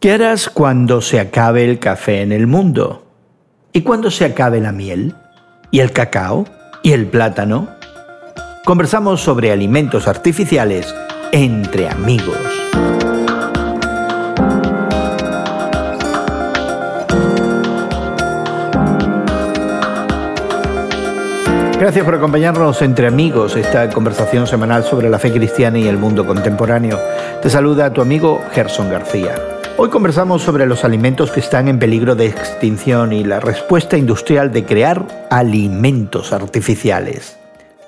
¿Qué harás cuando se acabe el café en el mundo? ¿Y cuando se acabe la miel? ¿Y el cacao? ¿Y el plátano? Conversamos sobre alimentos artificiales entre amigos. Gracias por acompañarnos entre amigos esta conversación semanal sobre la fe cristiana y el mundo contemporáneo. Te saluda tu amigo Gerson García. Hoy conversamos sobre los alimentos que están en peligro de extinción y la respuesta industrial de crear alimentos artificiales.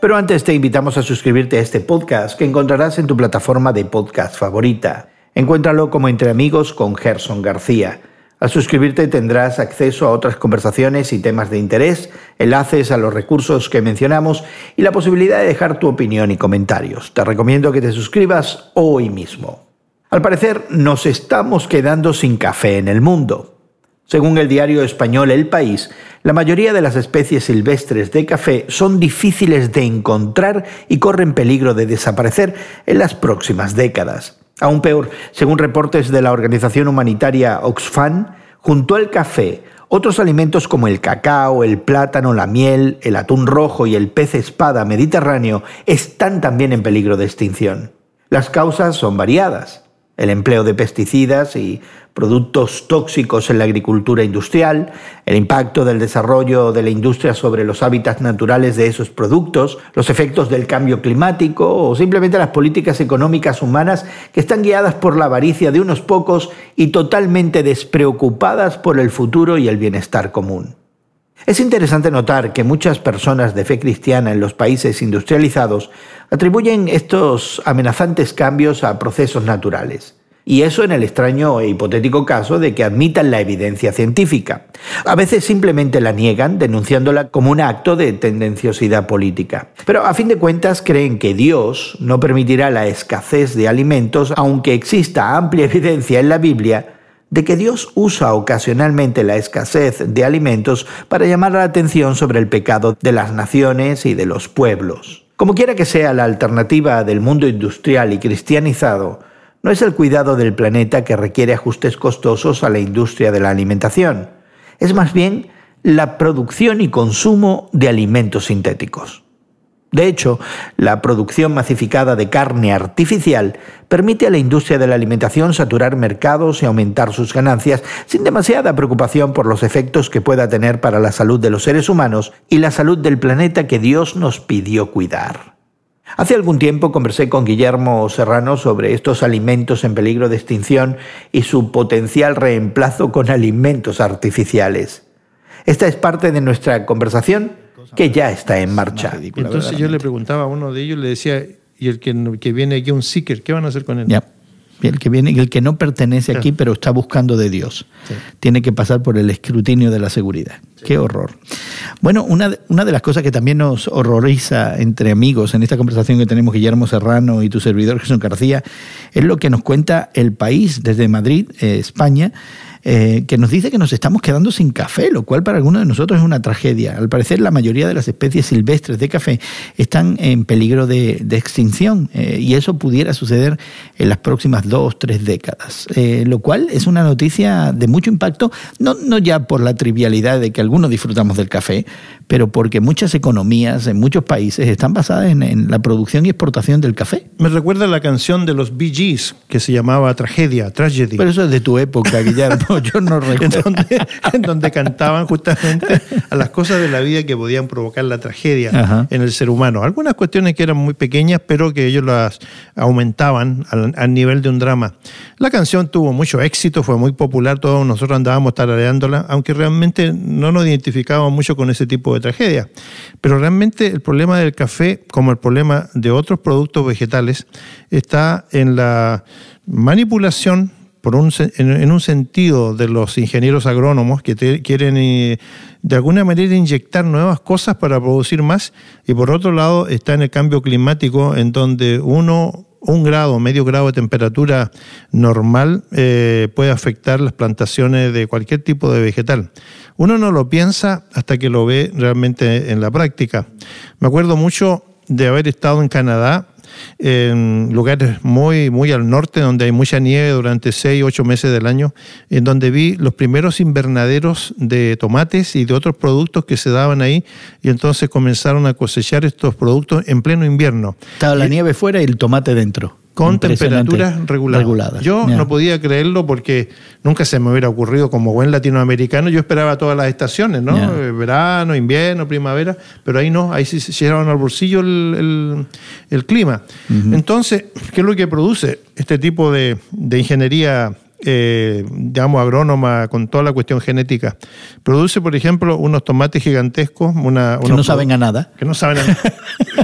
Pero antes te invitamos a suscribirte a este podcast que encontrarás en tu plataforma de podcast favorita. Encuéntralo como Entre Amigos con Gerson García. Al suscribirte tendrás acceso a otras conversaciones y temas de interés, enlaces a los recursos que mencionamos y la posibilidad de dejar tu opinión y comentarios. Te recomiendo que te suscribas hoy mismo. Al parecer, nos estamos quedando sin café en el mundo. Según el diario español El País, la mayoría de las especies silvestres de café son difíciles de encontrar y corren peligro de desaparecer en las próximas décadas. Aún peor, según reportes de la organización humanitaria Oxfam, junto al café, otros alimentos como el cacao, el plátano, la miel, el atún rojo y el pez espada mediterráneo están también en peligro de extinción. Las causas son variadas el empleo de pesticidas y productos tóxicos en la agricultura industrial, el impacto del desarrollo de la industria sobre los hábitats naturales de esos productos, los efectos del cambio climático o simplemente las políticas económicas humanas que están guiadas por la avaricia de unos pocos y totalmente despreocupadas por el futuro y el bienestar común. Es interesante notar que muchas personas de fe cristiana en los países industrializados atribuyen estos amenazantes cambios a procesos naturales. Y eso en el extraño e hipotético caso de que admitan la evidencia científica. A veces simplemente la niegan, denunciándola como un acto de tendenciosidad política. Pero a fin de cuentas creen que Dios no permitirá la escasez de alimentos, aunque exista amplia evidencia en la Biblia de que Dios usa ocasionalmente la escasez de alimentos para llamar la atención sobre el pecado de las naciones y de los pueblos. Como quiera que sea la alternativa del mundo industrial y cristianizado, no es el cuidado del planeta que requiere ajustes costosos a la industria de la alimentación, es más bien la producción y consumo de alimentos sintéticos. De hecho, la producción masificada de carne artificial permite a la industria de la alimentación saturar mercados y aumentar sus ganancias sin demasiada preocupación por los efectos que pueda tener para la salud de los seres humanos y la salud del planeta que Dios nos pidió cuidar. Hace algún tiempo conversé con Guillermo Serrano sobre estos alimentos en peligro de extinción y su potencial reemplazo con alimentos artificiales. Esta es parte de nuestra conversación que ya está en marcha. Entonces yo le preguntaba a uno de ellos, le decía, ¿y el que, que viene aquí un seeker, qué van a hacer con él? Ya. El que viene, el que no pertenece aquí, pero está buscando de Dios. Tiene que pasar por el escrutinio de la seguridad. Qué horror. Bueno, una, una de las cosas que también nos horroriza entre amigos en esta conversación que tenemos Guillermo Serrano y tu servidor Jesús García es lo que nos cuenta el país desde Madrid, eh, España eh, que nos dice que nos estamos quedando sin café, lo cual para algunos de nosotros es una tragedia. Al parecer, la mayoría de las especies silvestres de café están en peligro de, extinción eh, y eso pudiera suceder en las próximas dos, tres décadas, lo cual es una noticia de mucho impacto, no, no ya por la trivialidad de que algunos disfrutamos del café, pero porque muchas economías en muchos países están basadas en, la producción y exportación del café. Me recuerda la canción de los Bee Gees que se llamaba Tragedia, Tragedy. Pero eso es de tu época, Guillermo, yo no recuerdo. en, donde, cantaban justamente a las cosas de la vida que podían provocar la tragedia en el ser humano. Algunas cuestiones que eran muy pequeñas, pero que ellos las aumentaban al, nivel de un drama. La canción tuvo mucho éxito, fue muy popular, todos nosotros andábamos tarareándola, aunque realmente no nos identificábamos mucho con ese tipo de tragedia. Pero realmente el problema del café, como el problema de otros productos vegetales, está en la manipulación en, un sentido de los ingenieros agrónomos que quieren eh, de alguna manera inyectar nuevas cosas para producir más y por otro lado está en el cambio climático en donde uno un grado, medio grado de temperatura normal eh, puede afectar las plantaciones de cualquier tipo de vegetal. Uno no lo piensa hasta que lo ve realmente en la práctica. Me acuerdo mucho de haber estado en Canadá en lugares muy, muy al norte, donde hay mucha nieve durante seis, ocho meses del año, en donde vi los primeros invernaderos de tomates y de otros productos que se daban ahí, y entonces comenzaron a cosechar estos productos en pleno invierno. Estaba la nieve fuera y el tomate dentro con temperaturas reguladas. Yo no podía creerlo porque nunca se me hubiera ocurrido como buen latinoamericano. Yo esperaba todas las estaciones, ¿no? Eh, verano, invierno, primavera, pero ahí no, ahí sí se llevaron al bolsillo el, clima. Entonces, ¿qué es lo que produce este tipo de, ingeniería? Eh, digamos, agrónoma con toda la cuestión genética. Produce, por ejemplo, unos tomates gigantescos. Una, que no saben a nada. Que no saben a nada.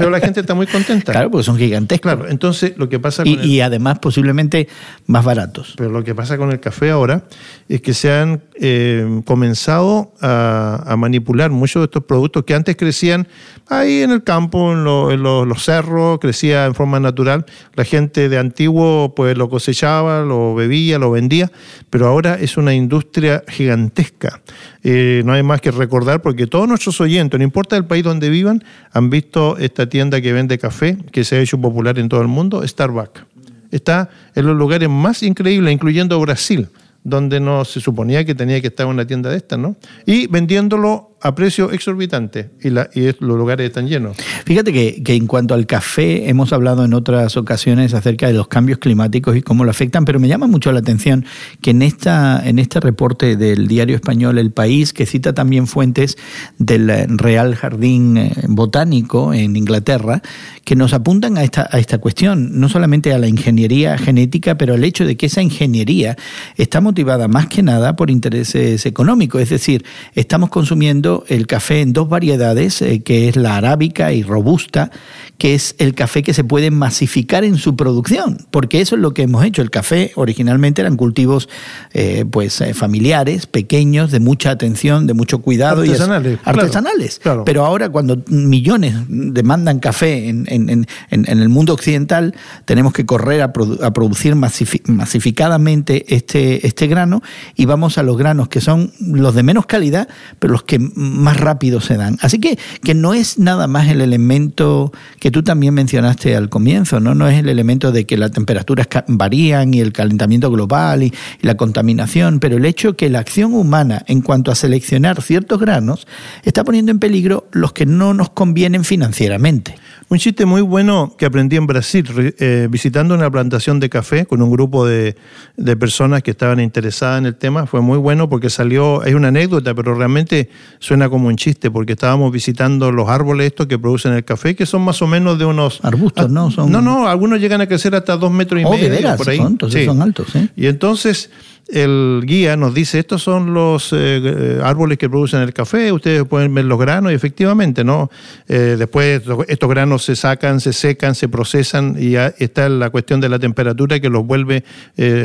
Pero la gente está muy contenta. Claro, porque son gigantescos. Claro, entonces lo que pasa con y, y además posiblemente más baratos. Pero lo que pasa con el café ahora es que se han eh, comenzado a, manipular muchos de estos productos que antes crecían ahí en el campo, en, los cerros, crecía en forma natural. La gente de antiguo pues lo cosechaba, lo bebía, lo vendía, pero ahora es una industria gigantesca. Eh, no hay más que recordar porque todos nuestros oyentes, no importa el país donde vivan, han visto esta tienda que vende café, que se ha hecho popular en todo el mundo, Starbucks. Está en los lugares más increíbles, incluyendo Brasil donde no se suponía que tenía que estar una tienda de estas, ¿no? Y vendiéndolo a precio exorbitante y, la, y los lugares están llenos. Fíjate que, que, en cuanto al café, hemos hablado en otras ocasiones acerca de los cambios climáticos y cómo lo afectan, pero me llama mucho la atención que en, esta, en este reporte del diario español El País, que cita también fuentes del Real Jardín eh, Botánico en Inglaterra, que nos apuntan a esta, a esta cuestión, no solamente a la ingeniería genética, pero al hecho de que esa ingeniería está motivada más que nada por intereses económicos, es decir, estamos consumiendo el café en dos variedades, eh, que es la arábica y robusta, que es el café que se puede masificar en su producción, porque eso es lo que hemos hecho. El café originalmente eran cultivos eh, pues eh, familiares, pequeños, de mucha atención, de mucho cuidado artesanales, y artesanales. Pero ahora cuando millones demandan café en, en, el mundo occidental, tenemos que correr a, producir masificadamente este, este grano y vamos a los granos que son los de menos calidad, pero los que más rápido se dan. Así que, que no es nada más el elemento que tú también mencionaste al comienzo, ¿no? No es el elemento de que las temperaturas varían y el calentamiento global y, la contaminación, pero el hecho que la acción humana en cuanto a seleccionar ciertos granos está poniendo en peligro los que no nos convienen financieramente. Un chiste muy bueno que aprendí en Brasil, eh, visitando una plantación de café con un grupo de, de, personas que estaban interesadas en el tema. Fue muy bueno porque salió, es una anécdota, pero realmente suena como un chiste, porque estábamos visitando los árboles estos que producen el café, que son más o menos de unos... Arbustos, ¿no? Son... No, no, algunos llegan a crecer hasta dos metros y oh, medio. por ahí. Son, son altos, ¿eh? Y entonces el guía nos dice, estos son los eh, eh, árboles que producen el café, ustedes pueden ver los granos y efectivamente, ¿no? Eh, después estos granos se sacan, se secan, se procesan y está la cuestión de la temperatura que los vuelve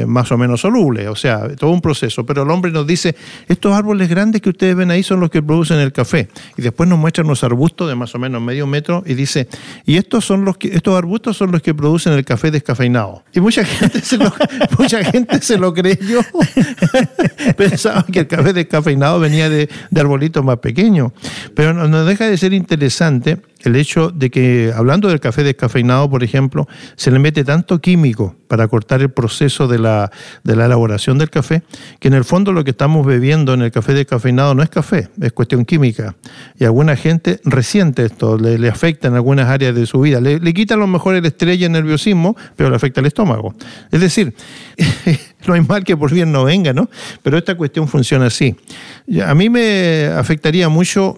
más o menos solubles, o sea, todo un proceso. Pero el hombre nos dice, estos árboles grandes que ustedes ven ahí son los que producen el café. Y después nos muestra unos arbustos de más o menos medio metro y dice, y estos son los que, estos arbustos son los que producen el café descafeinado. Y mucha gente se lo, mucha gente se lo creyó Pensaba que el café descafeinado venía de, arbolitos más pequeños. Pero no deja de ser interesante el hecho de que, hablando del café descafeinado, por ejemplo, se le mete tanto químico para cortar el proceso de la, elaboración del café, que en el fondo lo que estamos bebiendo en el café descafeinado no es café, es cuestión química. Y alguna gente resiente esto, le, afecta en algunas áreas de su vida. Le, le quita a lo mejor el estrella y el nerviosismo, pero le afecta el estómago. Es decir, no hay mal que por bien no venga, ¿no? Pero esta cuestión funciona así. A mí me afectaría mucho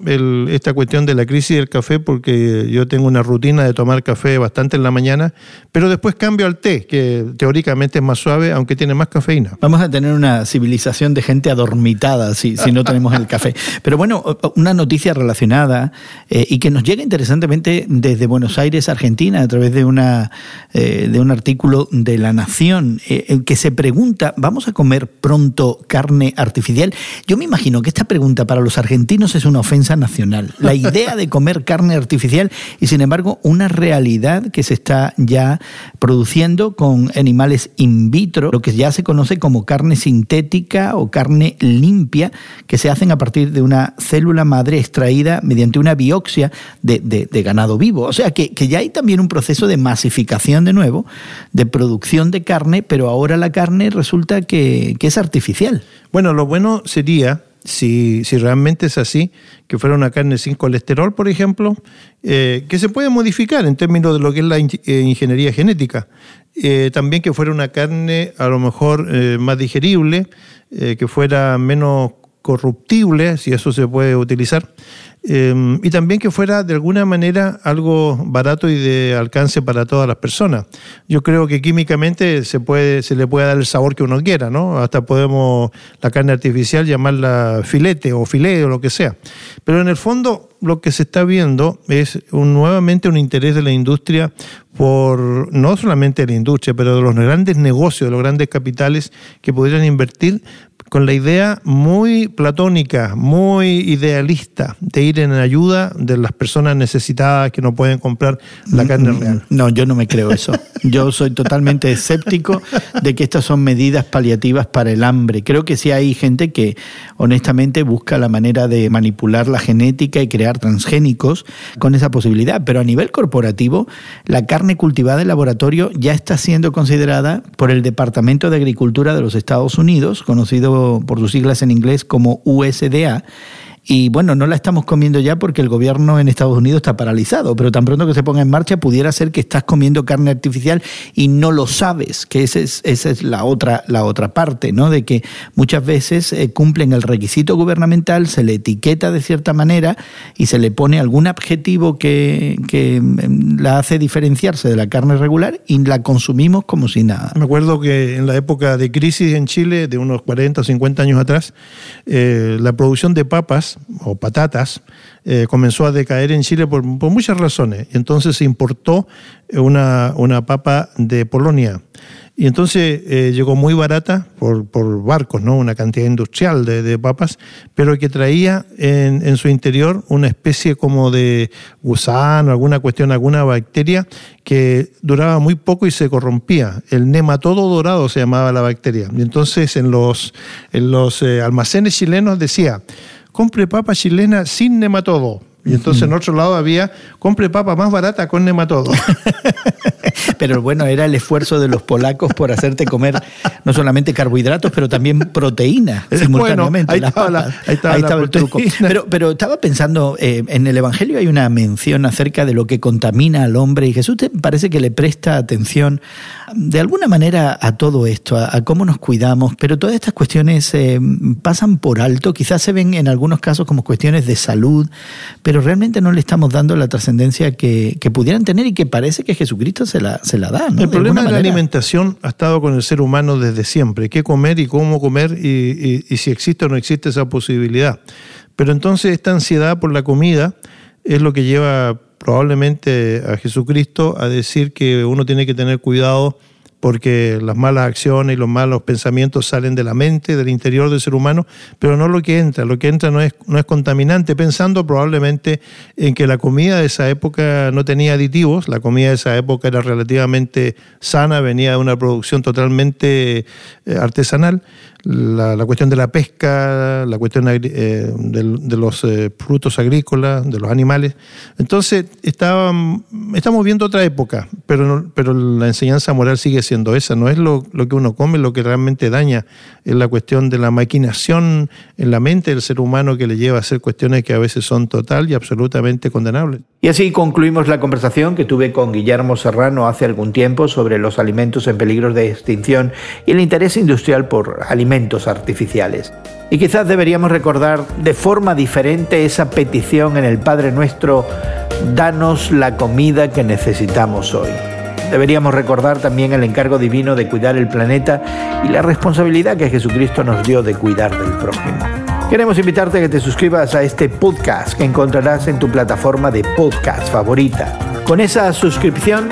esta cuestión de la crisis del café porque yo tengo una rutina de tomar café bastante en la mañana, pero después cambio al té, que teóricamente es más suave, aunque tiene más cafeína. Vamos a tener una civilización de gente adormitada si, si no tenemos el café. Pero bueno, una noticia relacionada eh, y que nos llega interesantemente desde Buenos Aires, Argentina, a través de, una, eh, de un artículo de La Nación, eh, que se pregunta ¿vamos a comer pronto carne artificial? Yo me imagino que esta pregunta para los argentinos es una ofensa nacional. La idea de comer carne artificial y sin embargo una realidad que se está ya produciendo con animales in vitro, lo que ya se conoce como carne sintética o carne limpia, que se hacen a partir de una célula madre extraída mediante una biopsia de, ganado vivo. O sea que, que ya hay también un proceso de masificación de nuevo, de producción de carne, pero ahora la carne resulta que, es artificial. Bueno, lo bueno sería si, si, realmente es así, que fuera una carne sin colesterol, por ejemplo, eh, que se puede modificar en términos de lo que es la eh, ingeniería genética. Eh, también que fuera una carne a lo mejor más digerible, que fuera menos corruptible, si eso se puede utilizar. Em, y también que fuera de alguna manera algo barato y de alcance para todas las personas. Yo creo que químicamente se, puede, se le puede dar el sabor que uno quiera, ¿no? Hasta podemos la carne artificial llamarla filete o filete o lo que sea. Pero en el fondo lo que se está viendo es nuevamente un interés de la industria por, no solamente de la industria, pero de los grandes negocios, de los grandes capitales que podrían invertir con la idea muy platónica, muy idealista de ir en ayuda de las personas necesitadas que no pueden comprar la mm, carne mm, real. No, yo no me creo eso. Yo soy totalmente escéptico de que estas son medidas paliativas para el hambre. Creo que sí hay gente que honestamente busca la manera de manipular la genética y crear transgénicos con esa posibilidad, pero a nivel corporativo, la carne cultivada en laboratorio ya está siendo considerada por el Departamento de Agricultura de los Estados Unidos, conocido por sus siglas en inglés como USDA, y bueno, no la estamos comiendo ya porque el gobierno en Estados Unidos está paralizado, pero tan pronto que se ponga en marcha pudiera ser que estás comiendo carne artificial y no lo sabes, que esa es, esa es la, otra, la otra parte, ¿no? De que muchas veces eh, cumplen el requisito gubernamental, se le etiqueta de cierta manera y se le pone algún adjetivo que, mm, hace diferenciarse de la carne regular y la consumimos como si nada. Me acuerdo que en la época de crisis en Chile, de unos 40 o 50 años atrás, eh, la producción de papas o patatas eh, comenzó a decaer en Chile por, muchas razones. Entonces se importó una, una papa de Polonia. Y entonces eh, llegó muy barata por, por, barcos, ¿no? Una cantidad industrial de, de papas, pero que traía en, en, su interior una especie como de gusano, alguna cuestión, alguna bacteria que duraba muy poco y se corrompía. El nematodo dorado se llamaba la bacteria. Y entonces en los, en los eh, almacenes chilenos decía, compre papa chilena sin nematodo. Y entonces en otro lado había, compre papa más barata con nematodo. pero bueno, era el esfuerzo de los polacos por hacerte comer no solamente carbohidratos, pero también proteína simultáneamente. ahí, estaba el truco. Pero, pero estaba pensando, eh, en el Evangelio hay una mención acerca de lo que contamina al hombre y Jesús te parece que le presta atención de alguna manera a todo esto, a, cómo nos cuidamos, pero todas estas cuestiones eh, pasan por alto, quizás se ven en algunos casos como cuestiones de salud, pero realmente no le estamos dando la trascendencia que, pudieran tener y que parece que Jesucristo se la, se la da. El problema de, la alimentación ha estado con el ser humano desde siempre, qué comer y cómo comer y, y si existe o no existe esa posibilidad. Pero entonces esta ansiedad por la comida es lo que lleva probablemente a Jesucristo a decir que uno tiene que tener cuidado porque las malas acciones y los malos pensamientos salen de la mente, del interior del ser humano, pero no lo que entra. Lo que entra no es, no es contaminante, pensando probablemente en que la comida de esa época no tenía aditivos, la comida de esa época era relativamente sana, venía de una producción totalmente eh, artesanal la, cuestión de la pesca, la cuestión eh, de, los eh, frutos agrícolas, de los animales. Entonces, estamos viendo otra época, pero, pero la enseñanza moral sigue siendo esa, no es lo, que uno come, lo que realmente daña, es la cuestión de la maquinación en la mente del ser humano que le lleva a hacer cuestiones que a veces son total y absolutamente condenables. Y así concluimos la conversación que tuve con Guillermo Serrano hace algún tiempo sobre los alimentos en peligro de extinción y el interés industrial por alimentos artificiales. Y quizás deberíamos recordar de forma diferente esa petición en el Padre Nuestro, danos la comida que necesitamos hoy. Deberíamos recordar también el encargo divino de cuidar el planeta y la responsabilidad que Jesucristo nos dio de cuidar del prójimo. Queremos invitarte a que te suscribas a este podcast que encontrarás en tu plataforma de podcast favorita. Con esa suscripción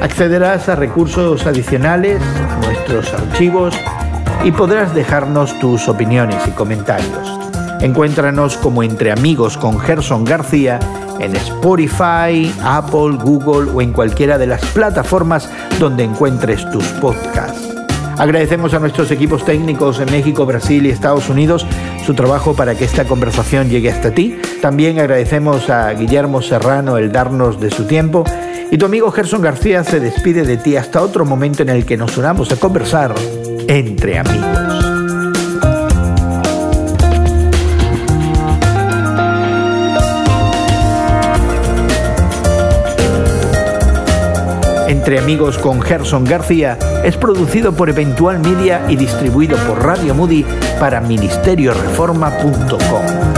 accederás a recursos adicionales, a nuestros archivos y podrás dejarnos tus opiniones y comentarios. Encuéntranos como Entre Amigos con Gerson García en Spotify, Apple, Google o en cualquiera de las plataformas donde encuentres tus podcasts. Agradecemos a nuestros equipos técnicos en México, Brasil y Estados Unidos su trabajo para que esta conversación llegue hasta ti. También agradecemos a Guillermo Serrano el darnos de su tiempo. Y tu amigo Gerson García se despide de ti hasta otro momento en el que nos unamos a conversar entre amigos. Entre Amigos con Gerson García es producido por Eventual Media y distribuido por Radio Moody para ministerioreforma.com.